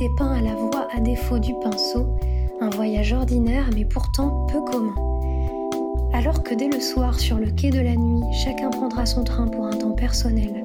dépeint à la voix à défaut du pinceau un voyage ordinaire mais pourtant peu commun. Alors que dès le soir sur le quai de la nuit, chacun prendra son train pour un temps personnel,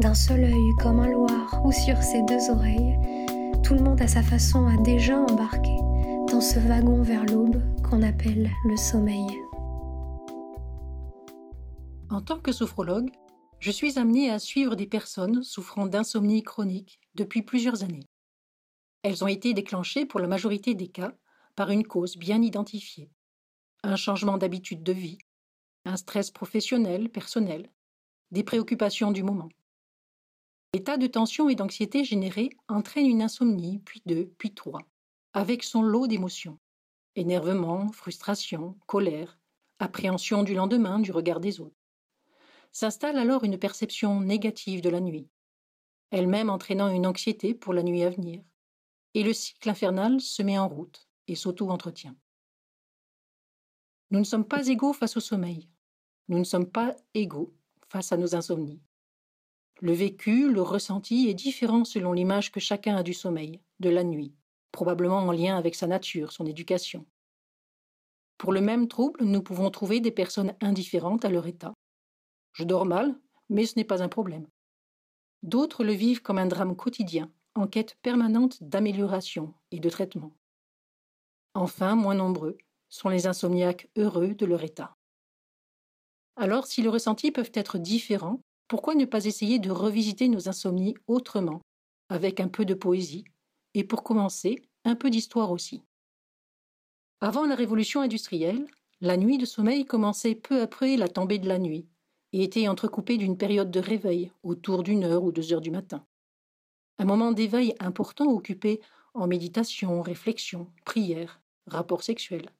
d'un seul œil comme un loir ou sur ses deux oreilles, tout le monde à sa façon a déjà embarqué dans ce wagon vers l'aube qu'on appelle le sommeil. En tant que sophrologue, je suis amenée à suivre des personnes souffrant d'insomnie chronique depuis plusieurs années. Elles ont été déclenchées pour la majorité des cas par une cause bien identifiée. Un changement d'habitude de vie, un stress professionnel, personnel, des préoccupations du moment. L'état de tension et d'anxiété généré entraîne une insomnie, puis deux, puis trois, avec son lot d'émotions. Énervement, frustration, colère, appréhension du lendemain, du regard des autres. S'installe alors une perception négative de la nuit, elle-même entraînant une anxiété pour la nuit à venir. Et le cycle infernal se met en route et s'auto-entretient. Nous ne sommes pas égaux face au sommeil. Nous ne sommes pas égaux face à nos insomnies. Le vécu, le ressenti est différent selon l'image que chacun a du sommeil, de la nuit, probablement en lien avec sa nature, son éducation. Pour le même trouble, nous pouvons trouver des personnes indifférentes à leur état. Je dors mal, mais ce n'est pas un problème. D'autres le vivent comme un drame quotidien, en quête permanente d'amélioration et de traitement. Enfin, moins nombreux sont les insomniaques heureux de leur état. Alors, si les ressentis peuvent être différents, pourquoi ne pas essayer de revisiter nos insomnies autrement, avec un peu de poésie, et pour commencer, un peu d'histoire aussi? Avant la révolution industrielle, la nuit de sommeil commençait peu après la tombée de la nuit, et était entrecoupée d'une période de réveil, autour d'une heure ou deux heures du matin. Un moment d'éveil important occupé en méditation, réflexion, prière, rapport sexuel,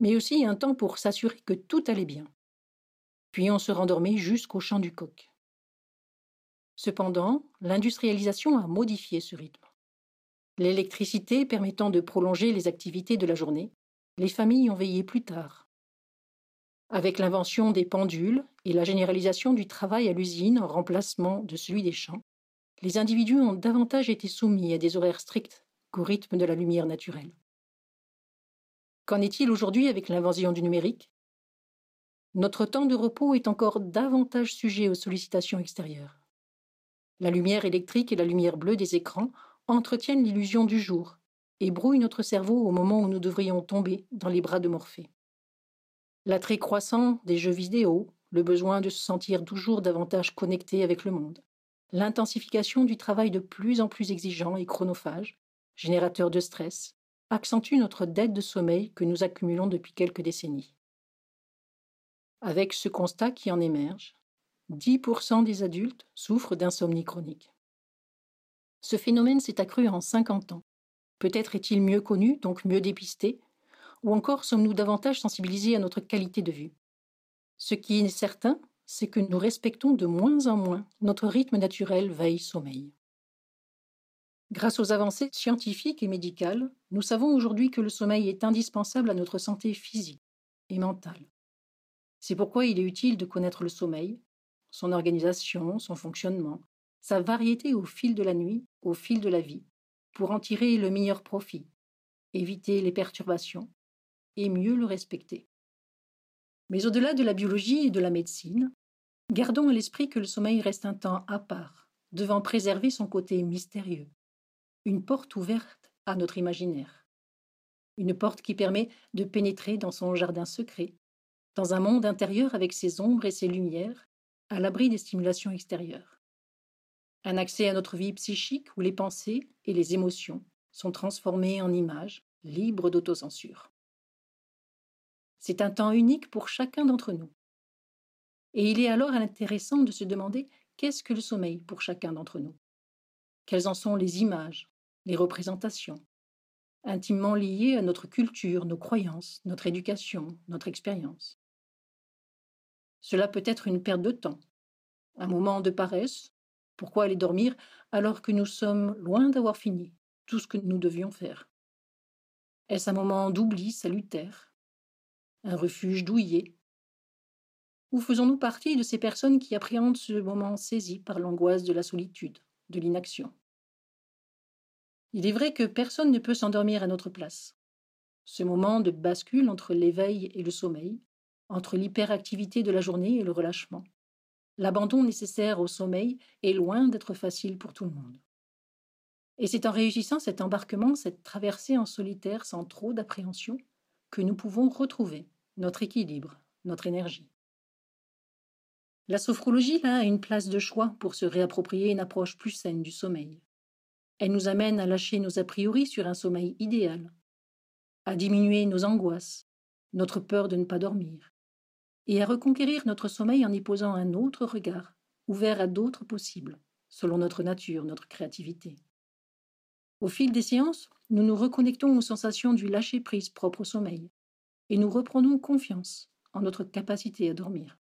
mais aussi un temps pour s'assurer que tout allait bien. Puis on se rendormait jusqu'au chant du coq. Cependant, l'industrialisation a modifié ce rythme. L'électricité permettant de prolonger les activités de la journée, les familles ont veillé plus tard. Avec l'invention des pendules et la généralisation du travail à l'usine en remplacement de celui des champs, les individus ont davantage été soumis à des horaires stricts qu'au rythme de la lumière naturelle. Qu'en est-il aujourd'hui avec l'invention du numérique? Notre temps de repos est encore davantage sujet aux sollicitations extérieures. La lumière électrique et la lumière bleue des écrans entretiennent l'illusion du jour et brouillent notre cerveau au moment où nous devrions tomber dans les bras de Morphée. L'attrait croissant des jeux vidéo, le besoin de se sentir toujours davantage connecté avec le monde, l'intensification du travail de plus en plus exigeant et chronophage, générateur de stress, accentue notre dette de sommeil que nous accumulons depuis quelques décennies. Avec ce constat qui en émerge, 10% des adultes souffrent d'insomnie chronique. Ce phénomène s'est accru en 50 ans. Peut-être est-il mieux connu, donc mieux dépisté, ou encore sommes-nous davantage sensibilisés à notre qualité de vue. Ce qui est certain, c'est que nous respectons de moins en moins notre rythme naturel veille-sommeil. Grâce aux avancées scientifiques et médicales, nous savons aujourd'hui que le sommeil est indispensable à notre santé physique et mentale. C'est pourquoi il est utile de connaître le sommeil, son organisation, son fonctionnement, sa variété au fil de la nuit, au fil de la vie, pour en tirer le meilleur profit, éviter les perturbations et mieux le respecter. Mais au-delà de la biologie et de la médecine, gardons à l'esprit que le sommeil reste un temps à part, devant préserver son côté mystérieux, une porte ouverte à notre imaginaire, une porte qui permet de pénétrer dans son jardin secret, dans un monde intérieur avec ses ombres et ses lumières, à l'abri des stimulations extérieures. Un accès à notre vie psychique où les pensées et les émotions sont transformées en images libres d'autocensure. C'est un temps unique pour chacun d'entre nous. Et il est alors intéressant de se demander qu'est-ce que le sommeil pour chacun d'entre nous? Quelles en sont les images, les représentations, intimement liées à notre culture, nos croyances, notre éducation, notre expérience. Cela peut être une perte de temps, un moment de paresse. Pourquoi aller dormir alors que nous sommes loin d'avoir fini tout ce que nous devions faire? Est-ce un moment d'oubli salutaire? Un refuge douillet Ou faisons-nous partie de ces personnes qui appréhendent ce moment saisi par l'angoisse de la solitude, de l'inaction? Il est vrai que personne ne peut s'endormir à notre place. Ce moment de bascule entre l'éveil et le sommeil, entre l'hyperactivité de la journée et le relâchement. L'abandon nécessaire au sommeil est loin d'être facile pour tout le monde. Et c'est en réussissant cet embarquement, cette traversée en solitaire sans trop d'appréhension, que nous pouvons retrouver notre équilibre, notre énergie. La sophrologie a une place de choix pour se réapproprier une approche plus saine du sommeil. Elle nous amène à lâcher nos a priori sur un sommeil idéal, à diminuer nos angoisses, notre peur de ne pas dormir, et à reconquérir notre sommeil en y posant un autre regard, ouvert à d'autres possibles, selon notre nature, notre créativité. Au fil des séances, nous nous reconnectons aux sensations du lâcher-prise propre au sommeil, et nous reprenons confiance en notre capacité à dormir.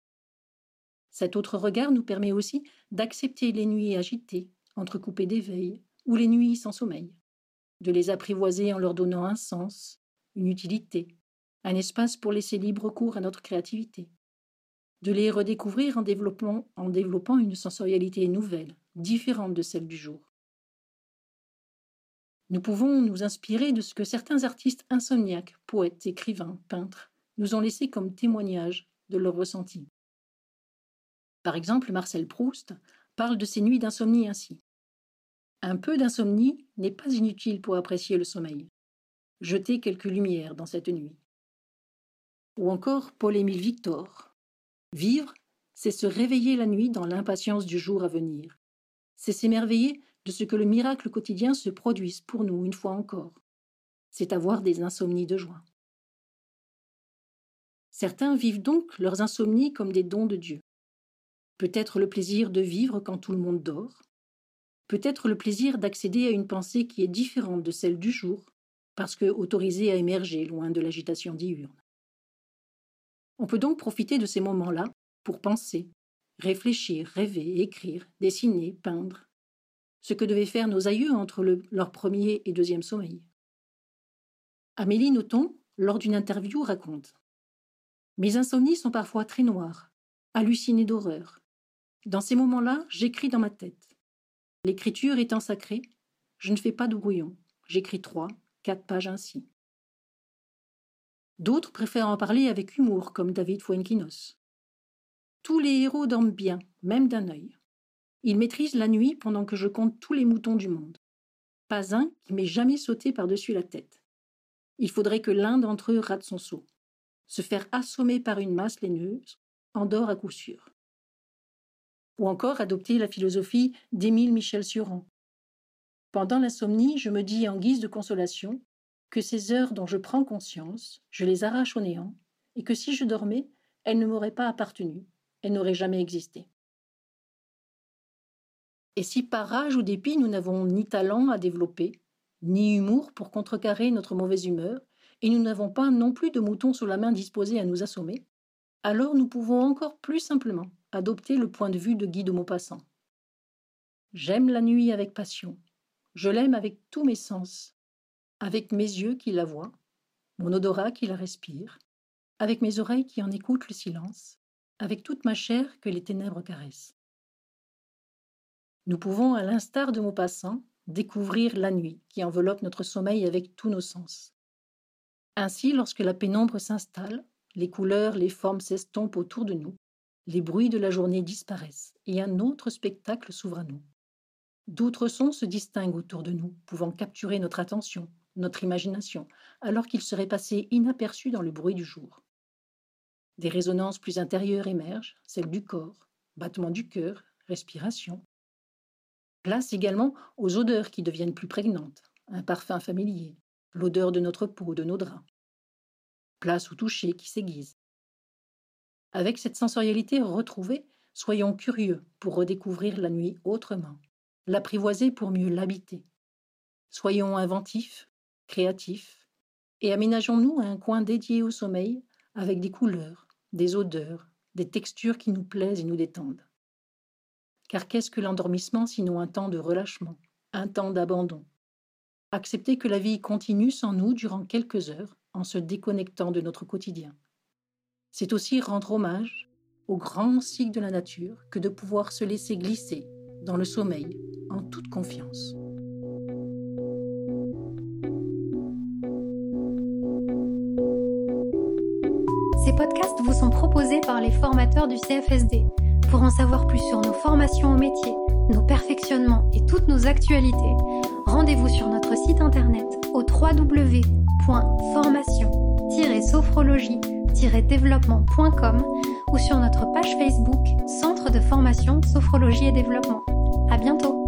Cet autre regard nous permet aussi d'accepter les nuits agitées, entrecoupées d'éveil, ou les nuits sans sommeil, de les apprivoiser en leur donnant un sens, une utilité, un espace pour laisser libre cours à notre créativité, de les redécouvrir en développant, en développant une sensorialité nouvelle, différente de celle du jour. Nous pouvons nous inspirer de ce que certains artistes insomniaques, poètes, écrivains, peintres, nous ont laissé comme témoignage de leur ressenti. Par exemple, Marcel Proust parle de ses nuits d'insomnie ainsi. Un peu d'insomnie n'est pas inutile pour apprécier le sommeil. Jetez quelques lumières dans cette nuit. Ou encore Paul-Émile Victor. Vivre, c'est se réveiller la nuit dans l'impatience du jour à venir. C'est s'émerveiller de ce que le miracle quotidien se produise pour nous une fois encore. C'est avoir des insomnies de joie. Certains vivent donc leurs insomnies comme des dons de Dieu. Peut-être le plaisir de vivre quand tout le monde dort. Peut-être le plaisir d'accéder à une pensée qui est différente de celle du jour, parce que autorisée à émerger loin de l'agitation diurne. On peut donc profiter de ces moments-là pour penser, réfléchir, rêver, écrire, dessiner, peindre, ce que devaient faire nos aïeux entre leur premier et deuxième sommeil. Amélie Nothomb, lors d'une interview, raconte Mes insomnies sont parfois très noires, hallucinées d'horreur. Dans ces moments-là, j'écris dans ma tête. L'écriture étant sacrée, je ne fais pas de brouillon. J'écris trois, quatre pages ainsi. D'autres préfèrent en parler avec humour, comme David Fuenquinos. Tous les héros dorment bien, même d'un œil. Ils maîtrisent la nuit pendant que je compte tous les moutons du monde. Pas un qui m'ait jamais sauté par-dessus la tête. Il faudrait que l'un d'entre eux rate son saut. Se faire assommer par une masse laineuse endort à coup sûr. Ou encore adopter la philosophie d'Émile Michel Suran. Pendant l'insomnie, je me dis en guise de consolation que ces heures dont je prends conscience, je les arrache au néant, et que si je dormais, elles ne m'auraient pas appartenu, elles n'auraient jamais existé. Et si par rage ou dépit nous n'avons ni talent à développer, ni humour pour contrecarrer notre mauvaise humeur, et nous n'avons pas non plus de moutons sous la main disposés à nous assommer, alors nous pouvons encore plus simplement adopter le point de vue de Guy de Maupassant. J'aime la nuit avec passion, je l'aime avec tous mes sens, avec mes yeux qui la voient, mon odorat qui la respire, avec mes oreilles qui en écoutent le silence, avec toute ma chair que les ténèbres caressent. Nous pouvons, à l'instar de Maupassant, découvrir la nuit qui enveloppe notre sommeil avec tous nos sens. Ainsi, lorsque la pénombre s'installe, les couleurs, les formes s'estompent autour de nous, les bruits de la journée disparaissent et un autre spectacle s'ouvre à nous. D'autres sons se distinguent autour de nous, pouvant capturer notre attention, notre imagination, alors qu'ils seraient passés inaperçus dans le bruit du jour. Des résonances plus intérieures émergent, celles du corps, battement du cœur, respiration. Place également aux odeurs qui deviennent plus prégnantes, un parfum familier, l'odeur de notre peau, de nos draps. Place au toucher qui s'aiguise. Avec cette sensorialité retrouvée, soyons curieux pour redécouvrir la nuit autrement, l'apprivoiser pour mieux l'habiter. Soyons inventifs, créatifs, et aménageons-nous un coin dédié au sommeil avec des couleurs, des odeurs, des textures qui nous plaisent et nous détendent. Car qu'est-ce que l'endormissement sinon un temps de relâchement, un temps d'abandon? Accepter que la vie continue sans nous durant quelques heures en se déconnectant de notre quotidien. C'est aussi rendre hommage au grand cycle de la nature que de pouvoir se laisser glisser dans le sommeil en toute confiance. Ces podcasts vous sont proposés par les formateurs du CFSD. Pour en savoir plus sur nos formations au métier, nos perfectionnements et toutes nos actualités, rendez-vous sur notre site internet au www.formation-sophrologie-développement.com ou sur notre page Facebook Centre de formation Sophrologie et Développement. À bientôt!